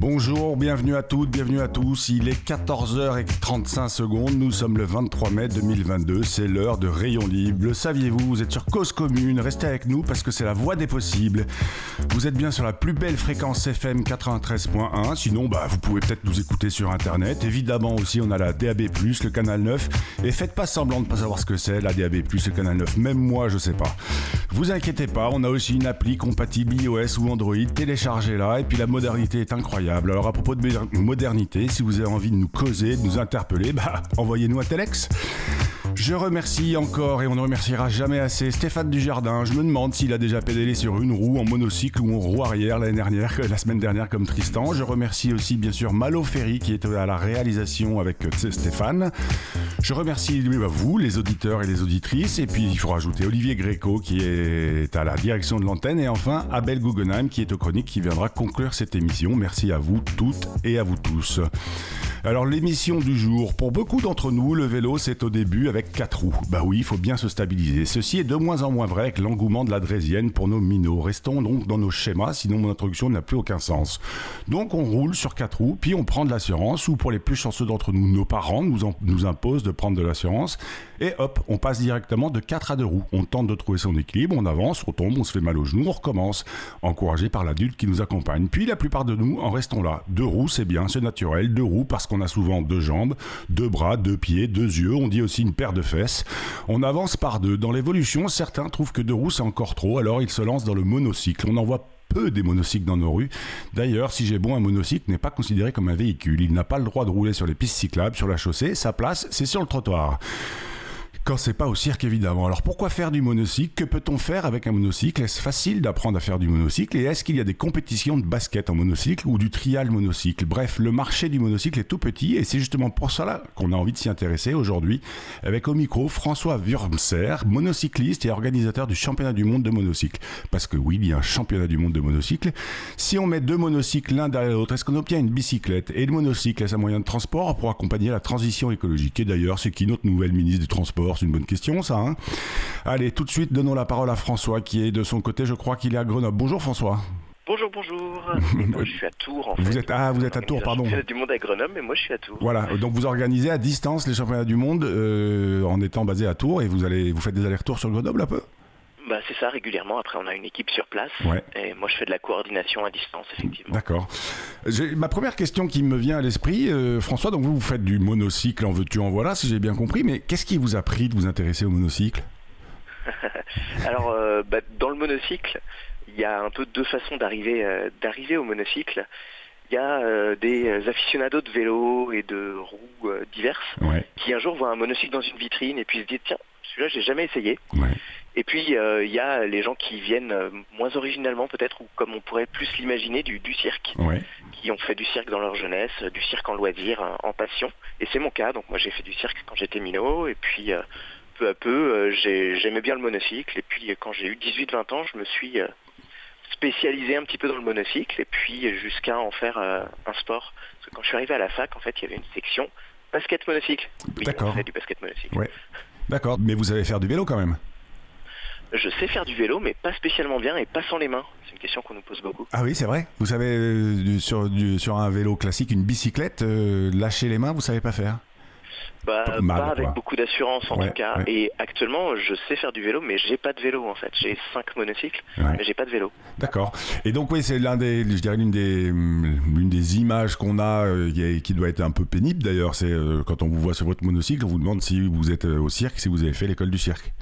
Bonjour, bienvenue à toutes, bienvenue à tous. Il est 14h35 secondes. Nous sommes le 23 mai 2022. C'est l'heure de Rayon Libre. Saviez-vous Vous êtes sur Cause Commune. Restez avec nous parce que c'est la voie des possibles. Vous êtes bien sur la plus belle fréquence FM 93.1. Sinon, bah, vous pouvez peut-être nous écouter sur Internet. Évidemment aussi, on a la DAB+, le canal 9. Et faites pas semblant de pas savoir ce que c'est, la DAB+, le canal 9. Même moi, je sais pas. Vous inquiétez pas, on a aussi une appli compatible iOS ou Android. Téléchargez-la. Et puis la modernité est incroyable. Alors à propos de moder- modernité, si vous avez envie de nous causer, de nous interpeller, bah envoyez-nous un telex. Je remercie encore et on ne remerciera jamais assez Stéphane Dujardin. Je me demande s'il a déjà pédalé sur une roue en monocycle ou en roue arrière l'année dernière, la semaine dernière comme Tristan. Je remercie aussi bien sûr Malo Ferry qui est à la réalisation avec euh, Stéphane. Je remercie lui, bah, vous, les auditeurs et les auditrices. Et puis il faut rajouter Olivier Gréco qui est à la direction de l'antenne. Et enfin Abel Guggenheim qui est aux chroniques qui viendra conclure cette émission. Merci à vous toutes et à vous tous. Alors l'émission du jour, pour beaucoup d'entre nous, le vélo c'est au début avec quatre roues. Bah oui, il faut bien se stabiliser. Ceci est de moins en moins vrai avec l'engouement de la drésienne pour nos minots. Restons donc dans nos schémas, sinon mon introduction n'a plus aucun sens. Donc on roule sur quatre roues, puis on prend de l'assurance, ou pour les plus chanceux d'entre nous, nos parents nous, nous imposent de prendre de l'assurance, et hop, on passe directement de 4 à 2 roues. On tente de trouver son équilibre, on avance, on tombe, on se fait mal aux genoux, on recommence, encouragé par l'adulte qui nous accompagne. Puis la plupart de nous en restons là. Deux roues, c'est bien, c'est naturel. Deux roues parce qu'on a souvent deux jambes, deux bras, deux pieds, deux yeux. On dit aussi une paire de fesses. On avance par deux. Dans l'évolution, certains trouvent que deux roues c'est encore trop, alors ils se lancent dans le monocycle. On en voit peu des monocycles dans nos rues. D'ailleurs, si j'ai bon, un monocycle n'est pas considéré comme un véhicule. Il n'a pas le droit de rouler sur les pistes cyclables, sur la chaussée. Sa place, c'est sur le trottoir. Quand c'est pas au cirque, évidemment. Alors pourquoi faire du monocycle? Que peut-on faire avec un monocycle? Est-ce facile d'apprendre à faire du monocycle? Et est-ce qu'il y a des compétitions de basket en monocycle ou du trial monocycle? Bref, le marché du monocycle est tout petit et c'est justement pour cela qu'on a envie de s'y intéresser aujourd'hui avec au micro François Wurmser, monocycliste et organisateur du championnat du monde de monocycle. Parce que oui, il y a un championnat du monde de monocycle. Si on met deux monocycles l'un derrière l'autre, est-ce qu'on obtient une bicyclette? Et le monocycle est un moyen de transport pour accompagner la transition écologique? Et d'ailleurs, c'est qui notre nouvelle ministre du Transport C'est une bonne question, ça. hein Allez, tout de suite, donnons la parole à François, qui est de son côté, je crois qu'il est à Grenoble. Bonjour François. Bonjour, bonjour. Moi, je suis à Tours, en Vous fait. êtes- ah, vous êtes à Tours, pardon. Du monde à Grenoble, mais moi, je suis à Tours. Voilà, donc vous organisez à distance les championnats du monde euh, en étant basé à Tours et vous allez vous faites des allers-retours sur Grenoble un peu? Bah, c'est ça, régulièrement. Après, on a une équipe sur place. Ouais. Et moi, je fais de la coordination à distance, effectivement. D'accord. Ma première question qui me vient à l'esprit, euh, François, donc vous, vous faites du monocycle en veux-tu en voilà, si j'ai bien compris, mais qu'est-ce qui vous a pris de vous intéresser au monocycle? Alors, euh, bah, dans le monocycle, il y a un peu deux façons d'arriver euh, d'arriver au monocycle. Il y a euh, des aficionados de vélo et de roues diverses Ouais, qui un jour voient un monocycle dans une vitrine et puis se disent tiens, celui-là, j'ai jamais essayé. ouais. Et puis euh, il y a les gens qui viennent euh, moins originalement peut-être ou comme on pourrait plus l'imaginer du, du cirque, Ouais, qui ont fait du cirque dans leur jeunesse, du cirque en loisir, euh, en passion. Et c'est mon cas, donc moi j'ai fait du cirque quand j'étais minot et puis euh, peu à peu j'ai- j'aimais bien le monocycle et puis quand j'ai eu 18-20 ans je me suis spécialisé un petit peu dans le monocycle et puis jusqu'à en faire un sport. Parce que quand je suis arrivé à la fac en fait il y avait une section basket monocycle. Oui, D'accord. du basket monocycle. ouais. D'accord, mais vous savez faire du vélo quand même Je sais faire du vélo, mais pas spécialement bien et pas sans les mains. C'est une question qu'on nous pose beaucoup. Ah oui, c'est vrai Vous savez, euh, sur, du- sur un vélo classique, une bicyclette, euh, lâcher les mains, vous savez pas faire Bah, Pas mal, pas avec quoi. beaucoup d'assurance en Ouais, tout cas. ouais. Et actuellement, je sais faire du vélo, mais j'ai pas de vélo en fait. J'ai cinq monocycles, Ouais. mais j'ai pas de vélo. D'accord. Et donc oui, c'est l'un des, je dirais l'une des, l'une des images qu'on a, euh, qui, doit être un peu pénible d'ailleurs. C'est euh, quand on vous voit sur votre monocycle, on vous demande si vous êtes au cirque, si vous avez fait l'école du cirque.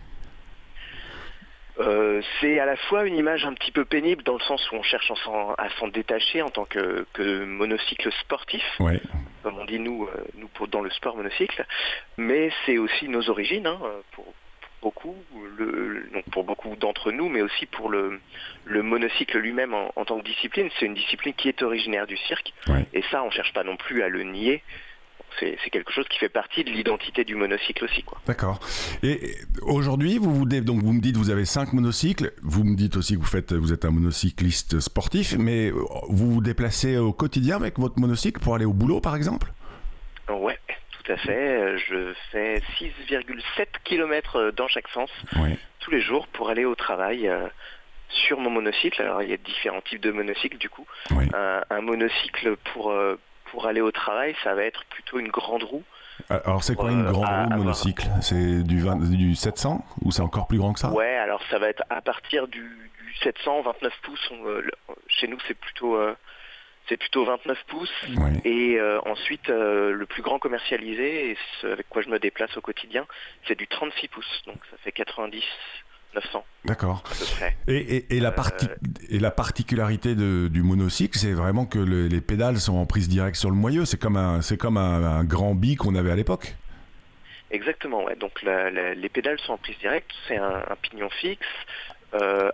Euh, c'est à la fois une image un petit peu pénible dans le sens où on cherche à s'en- détacher en tant que, que monocycle sportif, Ouais. comme on dit nous, euh, nous pour, dans le sport monocycle, mais c'est aussi nos origines, hein, pour, pour beaucoup, le, donc pour beaucoup d'entre nous, mais aussi pour le, le monocycle lui-même en, en tant que discipline. C'est une discipline qui est originaire du cirque, Ouais. et ça, on cherche pas non plus à le nier. C'est quelque chose qui fait partie de l'identité du monocycle aussi. D'accord. Et aujourd'hui, vous vous donc vous me dites vous avez cinq monocycles. Vous me dites aussi que vous faites vous êtes un monocycliste sportif, mais euh, vous vous déplacez au quotidien avec votre monocycle pour aller au boulot, par exemple? Ouais, tout à fait. Je fais 6,7 km dans chaque sens tous les jours pour aller au travail euh, sur mon monocycle. Alors il y a différents types de monocycles du coup. Un, un monocycle pour euh, pour aller au travail, ça va être plutôt une grande roue. Alors c'est quoi une Euh, grande à- roue de monocycle? C'est du, 20 du 700 ou c'est encore plus grand que ça? Ouais, alors ça va être à partir du, du 700, 29 pouces. On, euh, le- chez nous, c'est plutôt euh, c'est plutôt 29 pouces. Et euh, ensuite, euh, le plus grand commercialisé, et ce avec quoi je me déplace au quotidien, c'est du 36 pouces. Donc ça fait 90, 900 D'accord. à peu près. Et, et- et la Euh, parti- et la particularité de- du monocycle, c'est vraiment que le- les pédales sont en prise directe sur le moyeu. C'est comme un, c'est comme un, un grand bi qu'on avait à l'époque. Exactement, ouais. Donc la- la- les pédales sont en prise directe, c'est un, un pignon fixe. euh,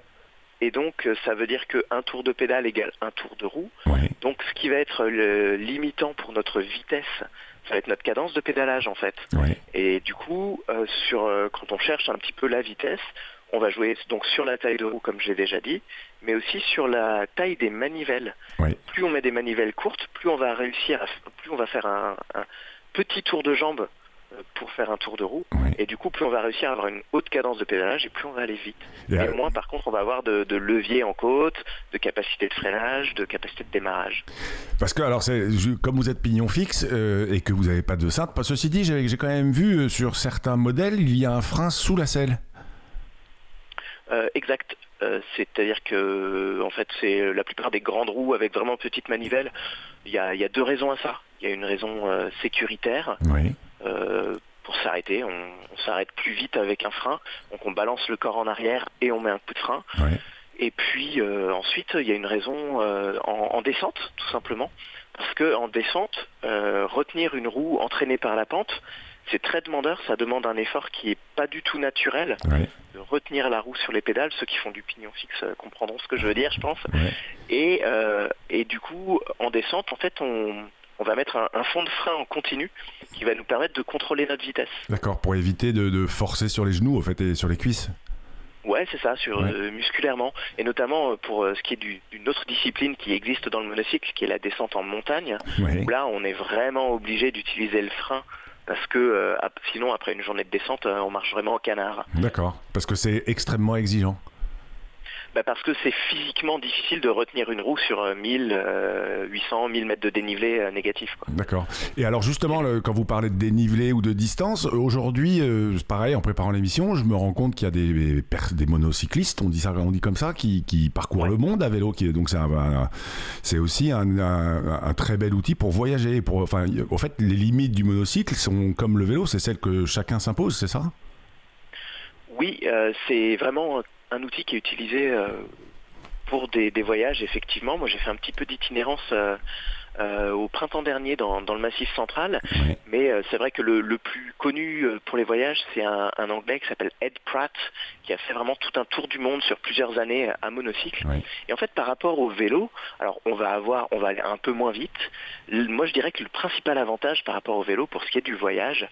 et donc euh, ça veut dire qu'un tour de pédale égale un tour de roue. Ouais. Donc ce qui va être le limitant pour notre vitesse, ça va être notre cadence de pédalage en fait. Ouais. Et du coup, euh, sur, euh, quand on cherche un petit peu la vitesse, on va jouer donc sur la taille de roue comme j'ai déjà dit, mais aussi sur la taille des manivelles. Plus on met des manivelles courtes, plus on va réussir, à, plus on va faire un, un petit tour de jambe euh, pour faire un tour de roue. Et du coup, plus on va réussir à avoir une haute cadence de pédalage et plus on va aller vite. Et, Et moins, par contre, on va avoir de, de levier en côte, de capacité de freinage, de capacité de démarrage. Parce que, alors, comme vous êtes pignon fixe euh, et que vous n'avez pas de pas- ceci dit, j'ai, j'ai quand même vu euh, sur certains modèles, il y a un frein sous la selle. Euh, exact. Euh, C'est-à-dire que, en fait, c'est la plupart des grandes roues avec vraiment petites manivelles. Il y a, il y a deux raisons à ça. Il y a une raison euh, sécuritaire. Oui. pour s'arrêter, on, on s'arrête plus vite avec un frein, donc on balance le corps en arrière et on met un coup de frein. Et puis ensuite, il y a une raison en, en descente, tout simplement, parce que en descente, retenir une roue entraînée par la pente, c'est très demandeur, ça demande un effort qui est pas du tout naturel Ouais. de retenir la roue sur les pédales. Ceux qui font du pignon fixe euh, comprendront ce que je veux dire, je pense. Ouais. Et, euh, et du coup, en descente, en fait, on, on va mettre un, un fond de frein en continu qui va nous permettre de contrôler notre vitesse. D'accord, pour éviter de, de forcer sur les genoux, en fait, et sur les cuisses. Ouais, c'est ça, sur, Ouais. euh, musculairement. Et notamment pour euh, ce qui est du- d'une autre discipline qui existe dans le monocycle, qui est la descente en montagne. Où là, on est vraiment obligé d'utiliser le frein parce que euh, sinon, après une journée de descente, euh, on marche vraiment en canard. D'accord, parce que c'est extrêmement exigeant. Bah, parce que c'est physiquement difficile de retenir une roue sur euh, 1000, euh, 800, 1000 mètres de dénivelé euh, négatif. D'accord. Et alors justement, le- quand vous parlez de dénivelé ou de distance, aujourd'hui, euh, pareil, en préparant l'émission, je me rends compte qu'il y a des, des monocyclistes, on dit ça, on dit comme ça, qui, qui parcourent Ouais. le monde à vélo. Qui donc c'est aussi un, un- un très bel outil pour voyager. Pour, enfin, en fait, les limites du monocycle sont comme le vélo, c'est celles que chacun s'impose, c'est ça? Oui, euh, c'est vraiment un outil qui est utilisé euh, pour des, des voyages, effectivement. Moi, j'ai fait un petit peu d'itinérance euh, au printemps dernier dans, dans le Massif central. Mais euh, c'est vrai que le, le plus connu euh, pour les voyages, c'est un, un Anglais qui s'appelle Ed Pratt, qui a fait vraiment tout un tour du monde sur plusieurs années à monocycle. Et en fait, par rapport au vélo, alors on va avoir, on va aller un peu moins vite. Moi, je dirais que le principal avantage par rapport au vélo, pour ce qui est du voyage,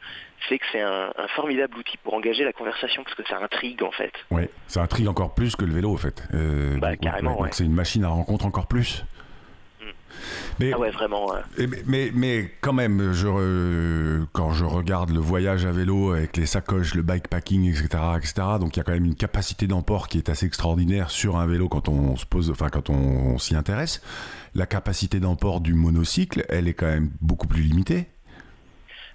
c'est que c'est un, un formidable outil pour engager la conversation, parce que ça intrigue en fait. Ouais, ça intrigue encore plus que le vélo, en fait. Euh, Bah, carrément, ouais. c'est une machine à rencontre encore plus. Mais, Ah ouais, vraiment. mais- mais, mais quand même, je, re- quand je regarde le voyage à vélo avec les sacoches, le bikepacking, etc., etc., donc il y a quand même une capacité d'emport qui est assez extraordinaire sur un vélo quand on se pose, enfin quand on, on s'y intéresse. La capacité d'emport du monocycle, elle est quand même beaucoup plus limitée.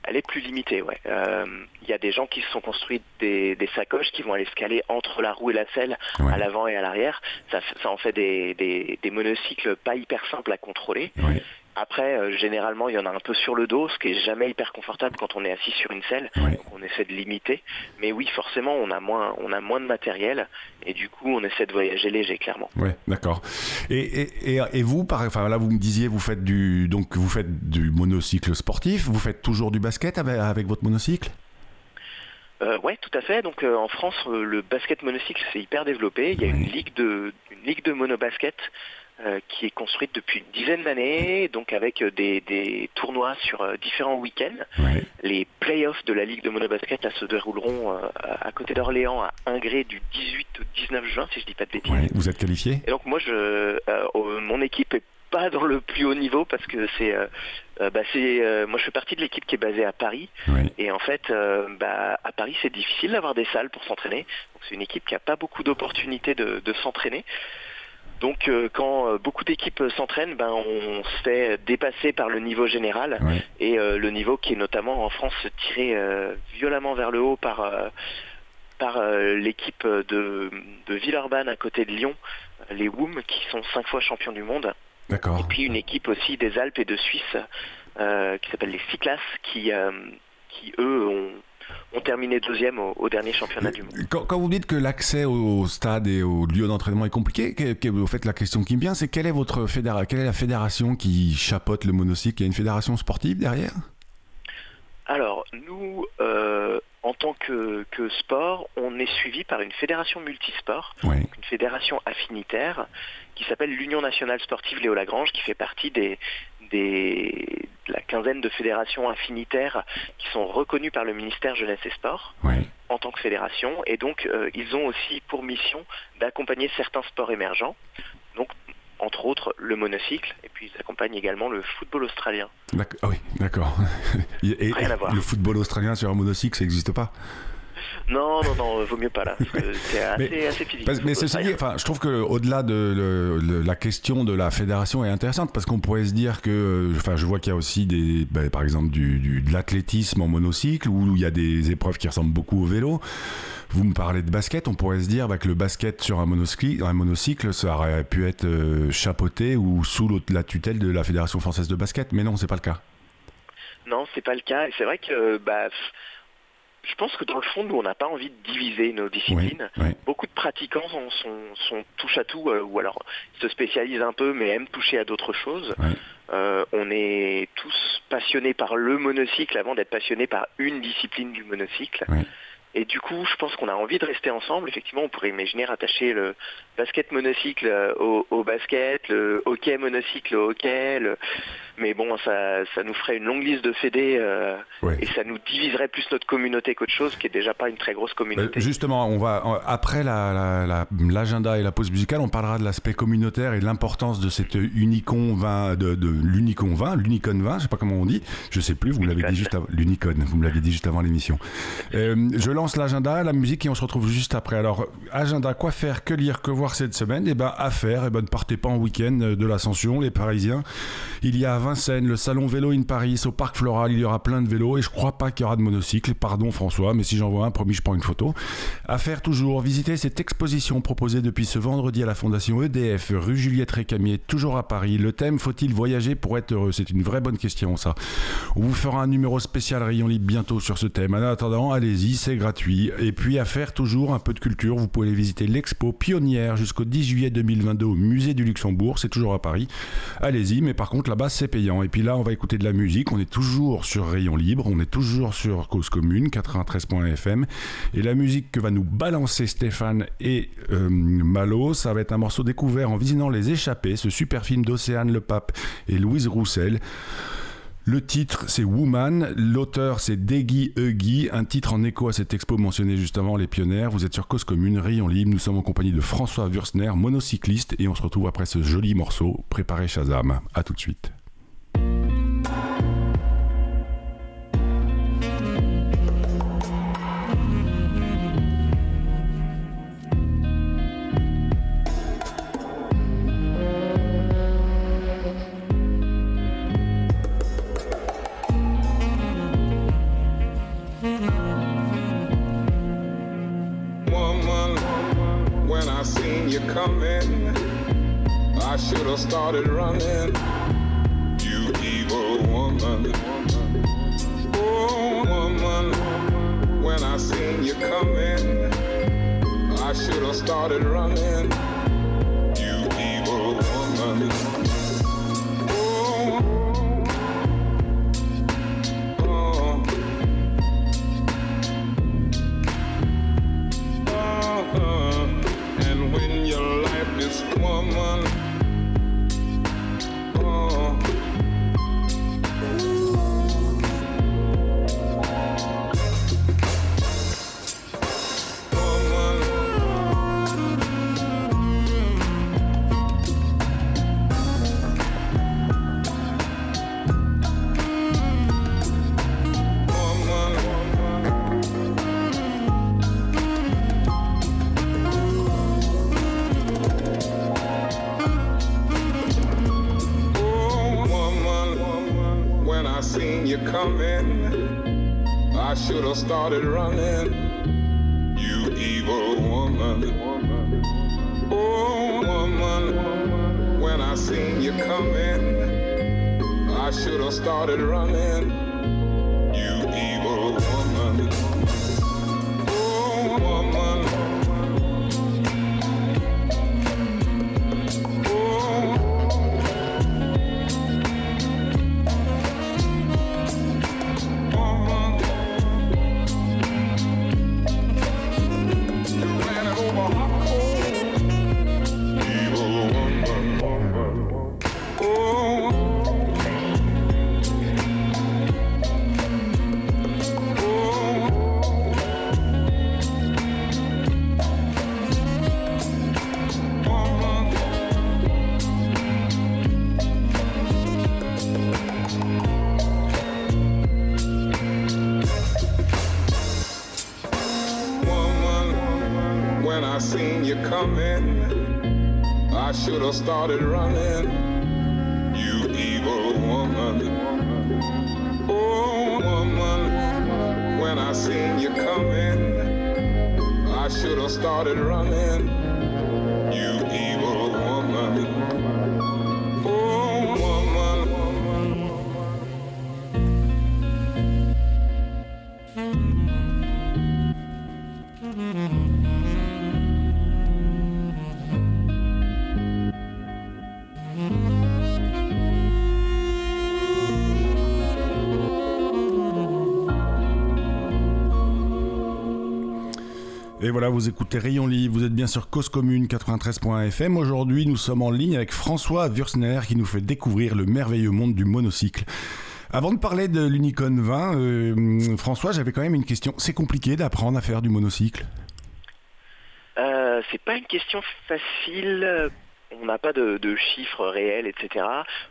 Elle est plus limitée, ouais. Euh, Il y a des gens qui se sont construits des, des sacoches qui vont aller se caler entre la roue et la selle, Ouais. à l'avant et à l'arrière. Ça, en fait des, des, des monocycles pas hyper simples à contrôler. Ouais. Après, euh, généralement, il y en a un peu sur le dos, ce qui est jamais hyper confortable quand on est assis sur une selle. Donc on essaie de limiter. Mais oui, forcément, on a moins, on a moins de matériel et du coup, on essaie de voyager léger, clairement. Ouais, d'accord. Et, et, et, et vous, par, enfin là, vous me disiez, vous faites du, donc vous faites du monocycle sportif. Vous faites toujours du basket avec, avec votre monocycle? Euh, ouais, tout à fait. Donc euh, en France, euh, le basket monocycle c'est hyper développé. Il y a une ligue de une ligue de monobasket euh, qui est construite depuis une dizaine d'années, donc avec euh, des, des tournois sur euh, différents week-ends. Ouais. Les playoffs de la ligue de monobasket là, se dérouleront euh, à côté d'Orléans à Ingré du 18 au 19 juin, si je dis pas de bêtises. Ouais. Vous êtes qualifié? Et donc moi, je, mon équipe est pas dans le plus haut niveau parce que c'est, euh, bah, c'est, euh, moi je fais partie de l'équipe qui est basée à Paris et en fait, euh, bah, à Paris c'est difficile d'avoir des salles pour s'entraîner. Donc c'est une équipe qui a pas beaucoup d'opportunités de, de s'entraîner. Donc euh, quand euh, beaucoup d'équipes euh, s'entraînent, ben on se fait dépasser par le niveau général Ouais. et euh, le niveau qui est notamment en France tiré euh, violemment vers le haut par par l'équipe de, de Villeurbanne à côté de Lyon, les WOM qui sont cinq fois champions du monde, et puis une équipe aussi des Alpes et de Suisse qui s'appelle les Cyclas qui qui eux ont, ont terminé deuxième au, au dernier championnat du monde. Quand, quand vous dites que l'accès au stade et au lieu d'entraînement est compliqué, au fait, la question qui me vient, c'est quelle est votre fédération, quelle est la fédération qui chapeaute le monocycle? Il y a une fédération sportive derrière? Alors, nous, euh, en tant que, que sport, on est suivi par une fédération multisport, une fédération affinitaire, qui s'appelle l'Union nationale sportive Léo Lagrange, qui fait partie des, des, de la quinzaine de fédérations affinitaires qui sont reconnues par le ministère Jeunesse et Sport en tant que fédération. Et donc, euh, ils ont aussi pour mission d'accompagner certains sports émergents, donc entre autres le monocycle, et puis ils accompagnent également le football australien. Ah oui, d'accord. Et, et- Rien à voir. le football australien sur un monocycle, ça n'existe pas? Non, non, non, vaut mieux pas là, c'est assez, Mais- assez physique. Parce- mais ceci dit, enfin, je trouve que au-delà de le- le- la question de la fédération est intéressante parce qu'on pourrait se dire que, euh, enfin, je vois qu'il y a aussi des, ben, par exemple, du, du- de l'athlétisme en monocycle où il y a des épreuves qui ressemblent beaucoup au vélo. Vous me parlez de basket, on pourrait se dire bah, que le basket sur un monocycle, un monocycle, ça aurait pu être euh, chapeauté ou sous la tutelle de la fédération française de basket, mais non, c'est pas le cas. Non, c'est pas le cas. C'est vrai que, bah, je pense que dans le fond, nous, on n'a pas envie de diviser nos disciplines. Oui, oui. Beaucoup de pratiquants sont, sont, sont touche à tout, euh, ou alors se spécialisent un peu, mais aiment toucher à d'autres choses. Euh, on est tous passionnés par le monocycle avant d'être passionnés par une discipline du monocycle. Et du coup, je pense qu'on a envie de rester ensemble. Effectivement, on pourrait imaginer rattacher le basket monocycle euh, au, au basket, le hockey monocycle au hockey. le- Mais bon, ça, ça nous ferait une longue liste de fédés euh, Ouais. et ça nous diviserait plus notre communauté qu'autre chose, qui est déjà pas une très grosse Euh, communauté. Justement, on va euh, après la- la- la- l'agenda et la pause musicale, on parlera de l'aspect communautaire et de l'importance de cette Unicon 20, de, de l'Unicon 20, l'Unicon 20, je sais pas comment on dit, je sais plus, vous me l'avez dit juste avant, l'Unicon, vous me l'aviez dit juste avant l'émission. Euh, je lance l'agenda, la musique et on se retrouve juste après. Alors, agenda, quoi faire, que lire, que voir cette semaine? Eh ben, à faire. Eh ben, ne partez pas en week-end euh, de l'Ascension, les Parisiens. Il y a à Vincennes le salon Vélo in Paris, au Parc Floral, il y aura plein de vélos et je crois pas qu'il y aura de monocycle. Pardon François, mais si j'en vois un, promis, je prends une photo. À faire toujours, visiter cette exposition proposée depuis ce vendredi à la Fondation EDF, rue Juliette Récamier, toujours à Paris. Le thème Faut-il voyager pour être heureux? C'est une vraie bonne question, ça. On vous fera un numéro spécial Rayon Libre bientôt sur ce thème. En attendant, allez-y, c'est gratuit. Et puis à faire toujours un peu de culture, vous pouvez aller visiter l'expo pionnière jusqu'au 10 juillet 2022 au musée du Luxembourg, c'est toujours à Paris. Allez-y, mais par contre là-bas c'est payant. Et puis là, on va écouter de la musique. On est toujours sur Rayon Libre, on est toujours sur Cause Commune 93.fm. Et la musique que va nous balancer Stéphane et euh, Malo, ça va être un morceau découvert en visitant Les Échappés, ce super film d'Océane Le Pape et Louise Roussel. Le titre, c'est Woman. L'auteur, c'est Deggy Huggy. Un titre en écho à cette expo mentionnée juste avant, Les Pionnières. Vous êtes sur Cause Commune, Rayon Libre. Nous sommes en compagnie de François Wurstner, monocycliste. Et on se retrouve après ce joli morceau. Préparez Shazam. À tout de suite. Started running. You evil woman. Oh, woman, when I seen you coming, I should have started running. Started running. Et voilà, vous écoutez Rayon Libre, vous êtes bien sur Cause Commune 93.fm. Aujourd'hui, nous sommes en ligne avec François Würzner qui nous fait découvrir le merveilleux monde du monocycle. Avant de parler de l'Unicon 20, euh, François, j'avais quand même une question. C'est compliqué d'apprendre à faire du monocycle? Euh, c'est pas une question facile. On n'a pas de, de chiffres réels, etc.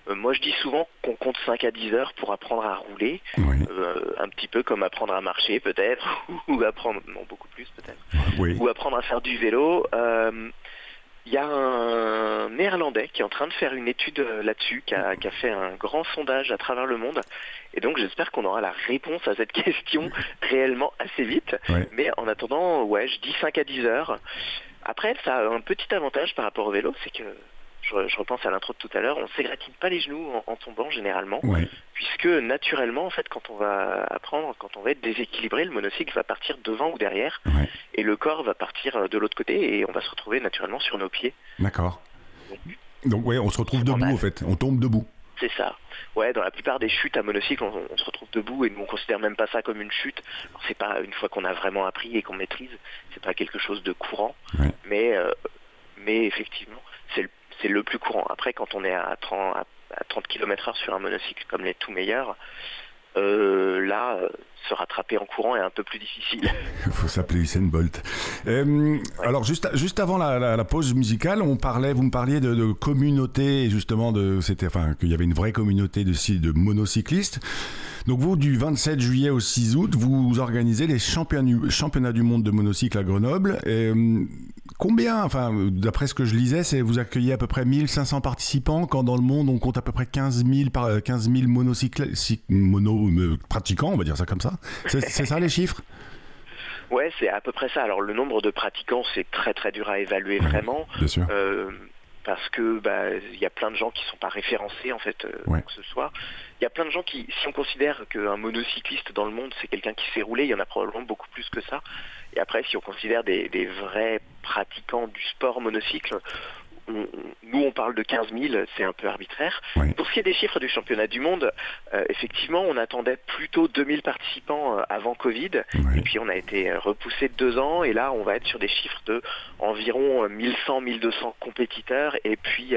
Euh, moi, je dis souvent qu'on compte 5 à 10 heures pour apprendre à rouler. Oui. Euh, un petit peu comme apprendre à marcher, peut-être, ou apprendre, non, beaucoup plus, peut-être. Oui. ou apprendre à faire du vélo. Euh, Il y a un néerlandais qui est en train de faire une étude euh, là-dessus, qui a, qui a fait un grand sondage à travers le monde. Et donc j'espère qu'on aura la réponse à cette question réellement assez vite. Mais en attendant, ouais, je dis 5 à 10 heures. Après, ça a un petit avantage par rapport au vélo, c'est que je, je repense à l'intro de tout à l'heure, on s'égratine pas les genoux en, en tombant généralement Ouais. puisque naturellement, en fait, quand on va apprendre, quand on va être déséquilibré, le monocycle va partir devant ou derrière, Ouais. et le corps va partir euh, de l'autre côté, et on va se retrouver naturellement sur nos pieds. D'accord. Donc ouais, on se retrouve debout en fait. On tombe debout. C'est ça. Ouais, dans la plupart des chutes à monocycle, on, on se retrouve debout et nous on considère même pas ça comme une chute. C'est pas une fois qu'on a vraiment appris et qu'on maîtrise, c'est pas quelque chose de courant, Ouais. mais euh, mais effectivement, c'est le, plus courant. Après, quand on est à 30 à, à 30 km/h sur un monocycle comme les tout meilleurs, euh, là, euh, se rattraper en courant est un peu plus difficile. Il faut s'appeler Usain Bolt. Euh, Alors juste juste avant la, la- la pause musicale, on parlait, vous me parliez de, de communauté justement de c'était enfin qu'il y avait une vraie communauté de de monocyclistes. Donc vous du 27 juillet au 6 août, vous organisez les championnats du, monde de monocycle à Grenoble. Et, euh, combien enfin d'après ce que je lisais, c'est vous accueillez à peu près 1500 participants quand dans le monde on compte à peu près 15 000 par 15 000 monocyclistes mono euh, pratiquants, on va dire ça comme ça. C'est ça les chiffres? Ouais, c'est à peu près ça. Alors le nombre de pratiquants, c'est très très dur à évaluer vraiment. Bien sûr. Euh, parce que bah il y a plein de gens qui sont pas référencés en fait euh, Ouais. que ce soit. Il y a plein de gens qui, si on considère qu'un monocycliste dans le monde c'est quelqu'un qui sait rouler, il y en a probablement beaucoup plus que ça. Et après, si on considère des, des vrais pratiquants du sport monocycle, on- nous on parle de 15 000, c'est un peu arbitraire. Oui. Pour ce qui est des chiffres du championnat du monde, euh, effectivement, on attendait plutôt 2000 participants euh, avant Covid. Oui. Et puis on a été euh, repoussé de deux ans et là on va être sur des chiffres de environ euh, 1100, 1200 compétiteurs et puis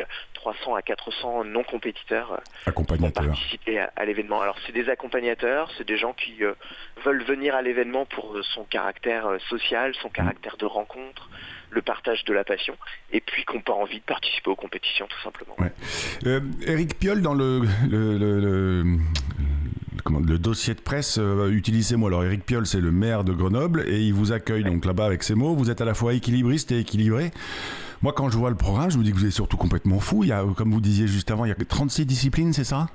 300 à 400 non compétiteurs euh, qui Accompagnateur. participer à, à l'événement. Alors c'est des accompagnateurs, c'est des gens qui euh, veulent venir à l'événement pour euh, son caractère social, son caractère de rencontre, le partage de la passion et puis qui n'ont pas envie de participer aux compétitions tout simplement. Ouais. Euh, Eric Piolle, dans le, le, le- dossier de presse, euh, utilisez-moi. Alors, Eric Piolle, c'est le maire de Grenoble et il vous accueille donc là-bas avec ces mots. Vous êtes à la fois équilibriste et équilibré. Moi, quand je vois le programme, je me dis que vous êtes surtout complètement fou. Il y a, comme vous disiez juste avant, il y a que 36 disciplines, c'est ça?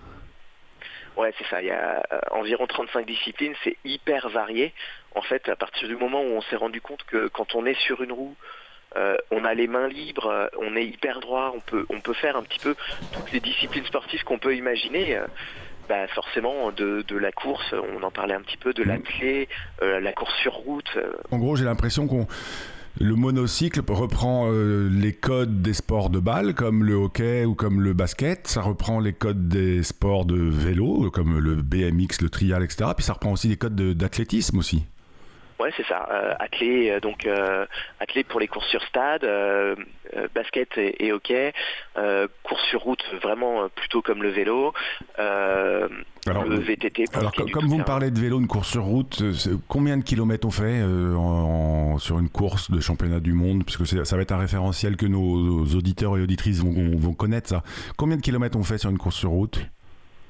Ouais, c'est ça. Il y a euh, environ 35 disciplines. C'est hyper varié. En fait, à partir du moment où on s'est rendu compte que quand on est sur une roue, euh, on a les mains libres, euh, on est hyper droit, on peut, on peut faire un petit peu toutes les disciplines sportives qu'on peut imaginer. euh, bah forcément, de, de la course, on en parlait un petit peu, de la clé, euh, la course sur route. En gros, j'ai l'impression qu'on. Le monocycle reprend euh, les codes des sports de balle, comme le hockey ou comme le basket. Ça reprend les codes des sports de vélo, comme le BMX, le trial, etc. Puis ça reprend aussi les codes de- d'athlétisme aussi. Ouais, c'est ça. Euh, athlé, euh, donc euh, athlé pour les courses sur stade, euh, basket et, et hockey, euh, course sur route vraiment plutôt comme le vélo, Alors, le VTT. Pour Alors, comme vous me parlez de vélo, une course sur route, combien de kilomètres on fait en- en- sur une course de championnat du monde? Puisque c'est- ça va être un référentiel que nos auditeurs et auditrices vont, vont connaître ça. Combien de kilomètres on fait sur une course sur route?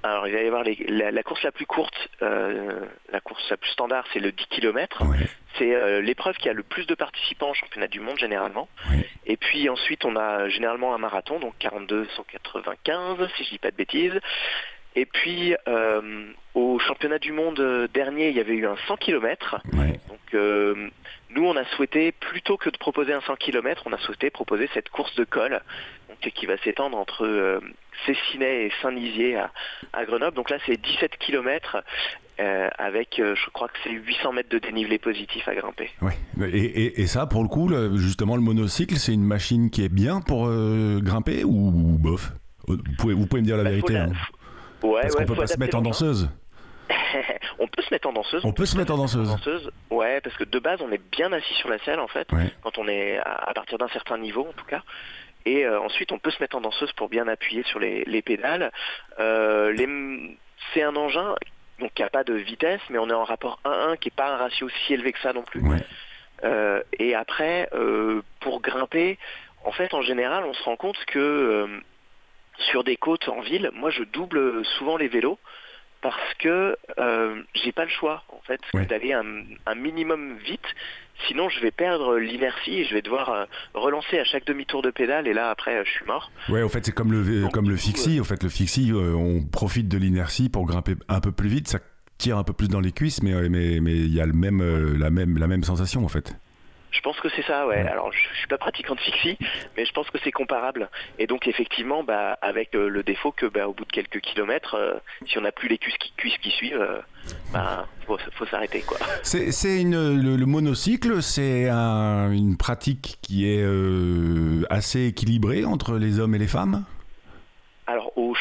Alors il va y avoir les- la, la course la plus courte, euh, la course la plus standard, c'est le 10 km. Ouais. C'est euh, l'épreuve qui a le plus de participants au championnat du monde généralement. Ouais. Et puis ensuite on a généralement un marathon, donc 42, 195 si je dis pas de bêtises. Et puis euh, au championnat du monde dernier, il y avait eu un 100 km. Ouais. Donc nous, on a souhaité, plutôt que de proposer un 100 km, on a souhaité proposer cette course de col qui va s'étendre entre euh, et Saint-Nizier à, à Grenoble. Donc là, c'est 17 km avec, euh, je crois que c'est 800 mètres de dénivelé positif à grimper. Ouais. Et, et- et ça, pour le coup, le- justement, le monocycle, c'est une machine qui est bien pour euh, grimper ou, ou bof? Vous pouvez, vous pouvez me dire la Bah, vérité. la- hein. Ouais, Parce ouais, qu'on peut pas se mettre en l'engin. danseuse. on peut se mettre en danseuse. On peut se mettre en danseuse. danseuse. Ouais, parce que de base, on est bien assis sur la selle en fait, Ouais. quand on est à, à partir d'un certain niveau en tout cas. Et euh, ensuite, on peut se mettre en danseuse pour bien appuyer sur les, les pédales. Euh, les- c'est un engin donc qui a pas de vitesse, mais on est en rapport 1-1, qui est pas un ratio si élevé que ça non plus. Ouais. Euh, et après, pour grimper, en fait, en général, on se rend compte que sur des côtes en ville, moi, je double souvent les vélos parce que euh, j'ai pas le choix, en fait, Ouais. d'aller un, un minimum vite. Sinon, je vais perdre l'inertie et je vais devoir euh, relancer à chaque demi-tour de pédale. Et là, après, euh, je suis mort. Ouais, au fait, c'est comme le, Donc, comme le fixie. Au fait, le fixie, on profite de l'inertie pour grimper un peu plus vite. Ça tire un peu plus dans les cuisses, mais mais mais il y a le même la même la même sensation en fait. Je pense que c'est ça, ouais. Alors, je, je suis pas pratiquant de fixie, mais je pense que c'est comparable. Et donc, effectivement, bah, avec euh, le défaut que, bah, au bout de quelques kilomètres, euh, si on n'a plus les cuisses qui, cuisses qui suivent, euh, bah, faut, faut s'arrêter, quoi. C'est une le, le monocycle, c'est un- une pratique qui est euh, assez équilibrée entre les hommes et les femmes?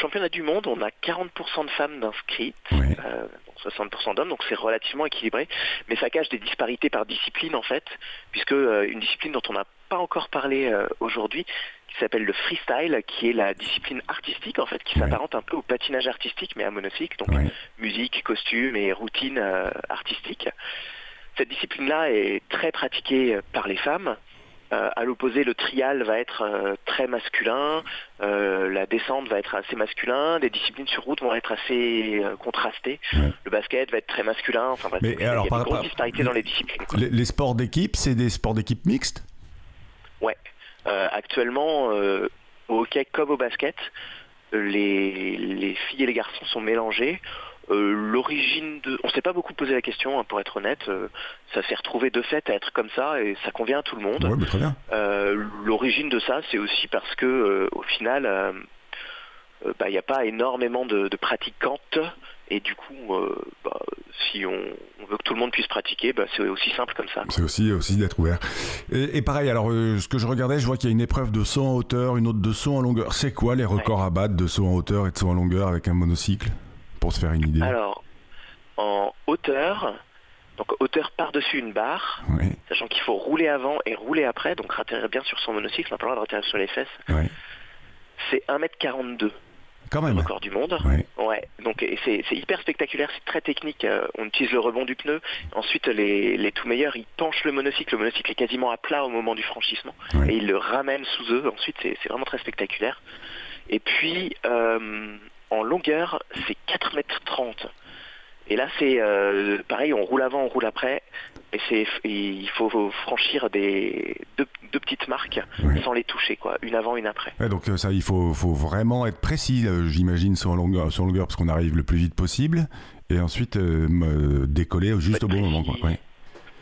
Championnat du monde, on a 40% de femmes d'inscrites, Ouais. euh, donc 60% d'hommes, donc c'est relativement équilibré. Mais ça cache des disparités par discipline, en fait, puisque euh, une discipline dont on n'a pas encore parlé euh, aujourd'hui, qui s'appelle le freestyle, qui est la discipline artistique, en fait, qui s'apparente un peu au patinage artistique, mais à monocycle, donc musique, costume et routine artistique. Cette discipline-là est très pratiquée par les femmes. Euh, à l'opposé, le trial va être euh, très masculin, euh, la descente va être assez masculin, les disciplines sur route vont être assez contrastées. Ouais. Le basket va être très masculin. Enfin, bref, Mais donc, il y a alors, par- par- disparités dans les disciplines. Les, les sports d'équipe, c'est des sports d'équipe mixtes. Ouais. Actuellement, au hockey comme au basket, les, les filles et les garçons sont mélangés. Euh, L'origine de... On s'est pas beaucoup posé la question, hein, pour être honnête. Euh, ça s'est retrouvé de fait à être comme ça et ça convient à tout le monde. Ouais, bah, très bien. Euh, L'origine de ça, c'est aussi parce que euh, au final, bah, il n'y a pas énormément de, de pratiquantes Et du coup, euh, bah, si on, on veut que tout le monde puisse pratiquer, bah, c'est aussi simple comme ça. C'est aussi, aussi d'être ouvert. Et, et pareil, alors euh, ce que je regardais, je vois qu'il y a une épreuve de saut en hauteur, une autre de saut en longueur. C'est quoi les records à battre de saut en hauteur et de saut en longueur avec un monocycle? Pour se faire une idée. Alors, en hauteur, donc hauteur par-dessus une barre, Oui, sachant qu'il faut rouler avant et rouler après, donc ratterrir bien sur son monocycle, on n'a pas le droit de ratterrir sur les fesses, oui. c'est 1m42, Quand le même. record du monde. Oui. Ouais, donc c'est hyper spectaculaire, c'est très technique. euh, on utilise le rebond du pneu. Ensuite, les, les tout meilleurs, ils penchent le monocycle. Le monocycle est quasiment à plat au moment du franchissement et ils le ramènent sous eux. Ensuite, c'est c'est vraiment très spectaculaire. Et puis, euh, en longueur, c'est 4 mètres 30. Et là, c'est euh, pareil, on roule avant, on roule après. Et c'est il faut franchir des deux, deux petites marques sans les toucher, quoi, une avant, une après. Ouais, donc euh, ça, il faut, faut vraiment être précis, euh, j'imagine, sur longueur, sur longueur, parce qu'on arrive le plus vite possible, et ensuite euh, décoller juste au bon moment. Quoi. Ouais.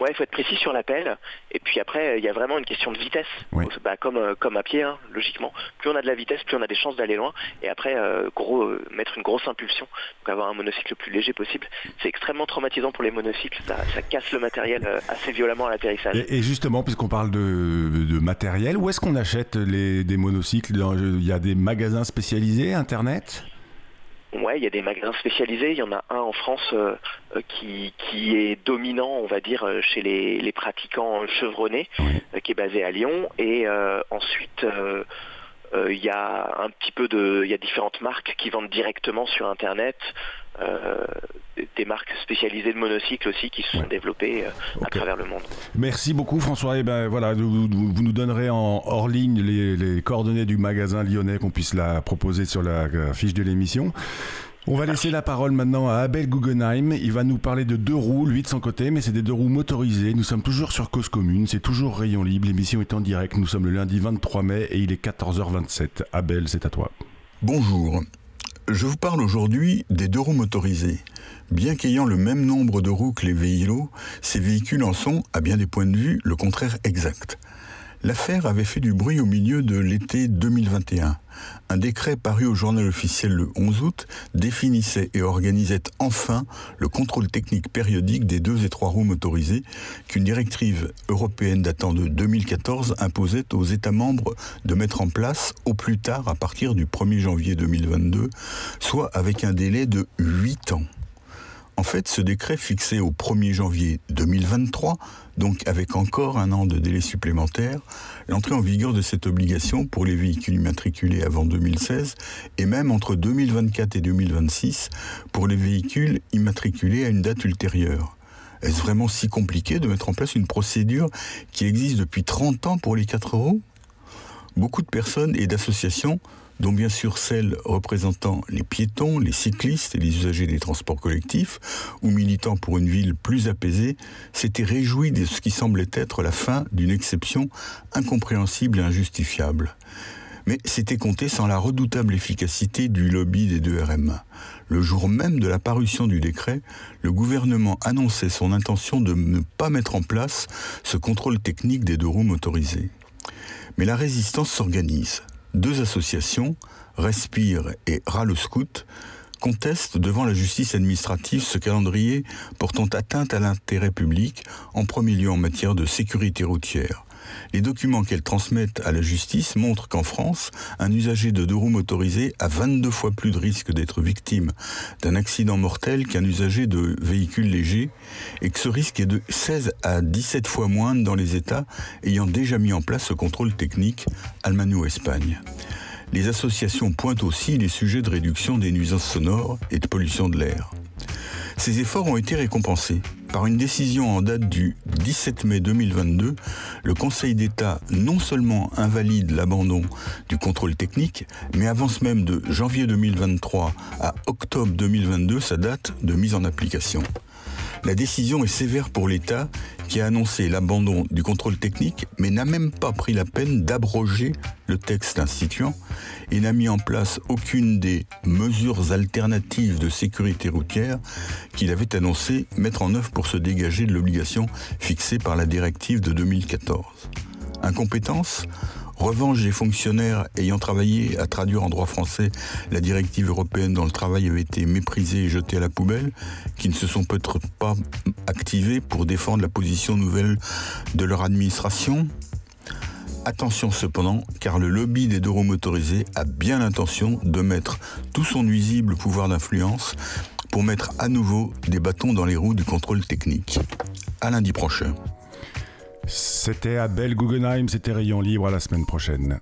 Ouais, il faut être précis sur l'appel. Et puis après, il y a vraiment une question de vitesse. Oui. Bah, comme, euh, comme à pied, hein, logiquement. Plus on a de la vitesse, plus on a des chances d'aller loin. Et après, euh, gros, euh, mettre une grosse impulsion. Donc avoir un monocycle le plus léger possible. C'est extrêmement traumatisant pour les monocycles. Ça, ça casse le matériel euh, assez violemment à l'atterrissage. Et, et justement, puisqu'on parle de, de matériel, où est-ce qu'on achète les, des monocycles Il y a des magasins spécialisés, Internet? Ouais, il y a des magasins spécialisés. Il y en a un en France euh, euh, qui, qui est dominant, on va dire, euh, chez les, les pratiquants chevronnés, euh, qui est basé à Lyon. Et euh, ensuite, il y a un petit peu de, il y a différentes marques qui vendent directement sur Internet. euh, des marques spécialisées de monocycles aussi qui se sont Ouais. développées euh, à travers le monde. Merci beaucoup François. Et ben voilà, vous, vous- vous nous donnerez en hors ligne les, les coordonnées du magasin lyonnais qu'on puisse la proposer sur la euh, fiche de l'émission. On va laisser la parole maintenant à Abel Guggenheim. Il va nous parler de deux roues, lui de son côté, mais c'est des deux roues motorisées. Nous sommes toujours sur Cause Commune, c'est toujours Rayon Libre. L'émission est en direct. Nous sommes le lundi 23 mai et il est 14h27. Abel, c'est à toi. Bonjour. Je vous parle aujourd'hui des deux roues motorisées. Bien qu'ayant le même nombre de roues que les véhilos, ces véhicules en sont, à bien des points de vue, le contraire exact. L'affaire avait fait du bruit au milieu de l'été 2021. Un décret paru au journal officiel le 11 août définissait et organisait enfin le contrôle technique périodique des deux et trois roues motorisées qu'une directive européenne datant de 2014 imposait aux États membres de mettre en place au plus tard à partir du 1er janvier 2022, soit avec un délai de 8 ans. En fait, ce décret fixé au 1er janvier 2023, donc avec encore un an de délai supplémentaire, l'entrée en vigueur de cette obligation pour les véhicules immatriculés avant 2016 et même entre 2024 et 2026 pour les véhicules immatriculés à une date ultérieure. Est-ce vraiment si compliqué de mettre en place une procédure qui existe depuis 30 ans pour les 4 roues? Beaucoup de personnes et d'associations dont bien sûr celles représentant les piétons, les cyclistes et les usagers des transports collectifs, ou militant pour une ville plus apaisée, s'étaient réjouis de ce qui semblait être la fin d'une exception incompréhensible et injustifiable. Mais c'était compté sans la redoutable efficacité du lobby des deux RMA. Le jour même de la parution du décret, le gouvernement annonçait son intention de ne pas mettre en place ce contrôle technique des deux roues motorisées. Mais la résistance s'organise. Deux associations, Respire et Râle Scout, contestent devant la justice administrative ce calendrier portant atteinte à l'intérêt public, en premier lieu en matière de sécurité routière. Les documents qu'elles transmettent à la justice montrent qu'en France, un usager de deux roues motorisées a 22 fois plus de risque d'être victime d'un accident mortel qu'un usager de véhicules légers et que ce risque est de 16 à 17 fois moindre dans les États ayant déjà mis en place ce contrôle technique, Allemagne ou Espagne. Les associations pointent aussi les sujets de réduction des nuisances sonores et de pollution de l'air. Ces efforts ont été récompensés. Par une décision en date du 17 mai 2022, le Conseil d'État non seulement invalide l'abandon du contrôle technique, mais avance même de janvier 2023 à octobre 2022 sa date de mise en application. La décision est sévère pour l'État qui a annoncé l'abandon du contrôle technique mais n'a même pas pris la peine d'abroger le texte instituant et n'a mis en place aucune des mesures alternatives de sécurité routière qu'il avait annoncé mettre en œuvre pour se dégager de l'obligation fixée par la directive de 2014. Incompétence Revanche des fonctionnaires ayant travaillé à traduire en droit français la directive européenne dont le travail avait été méprisé et jeté à la poubelle, qui ne se sont peut-être pas activés pour défendre la position nouvelle de leur administration. Attention cependant, car le lobby des deux roues motorisés a bien l'intention de mettre tout son nuisible pouvoir d'influence pour mettre à nouveau des bâtons dans les roues du contrôle technique. À lundi prochain. C'était Abel Guggenheim, c'était Rayon Libre à la semaine prochaine.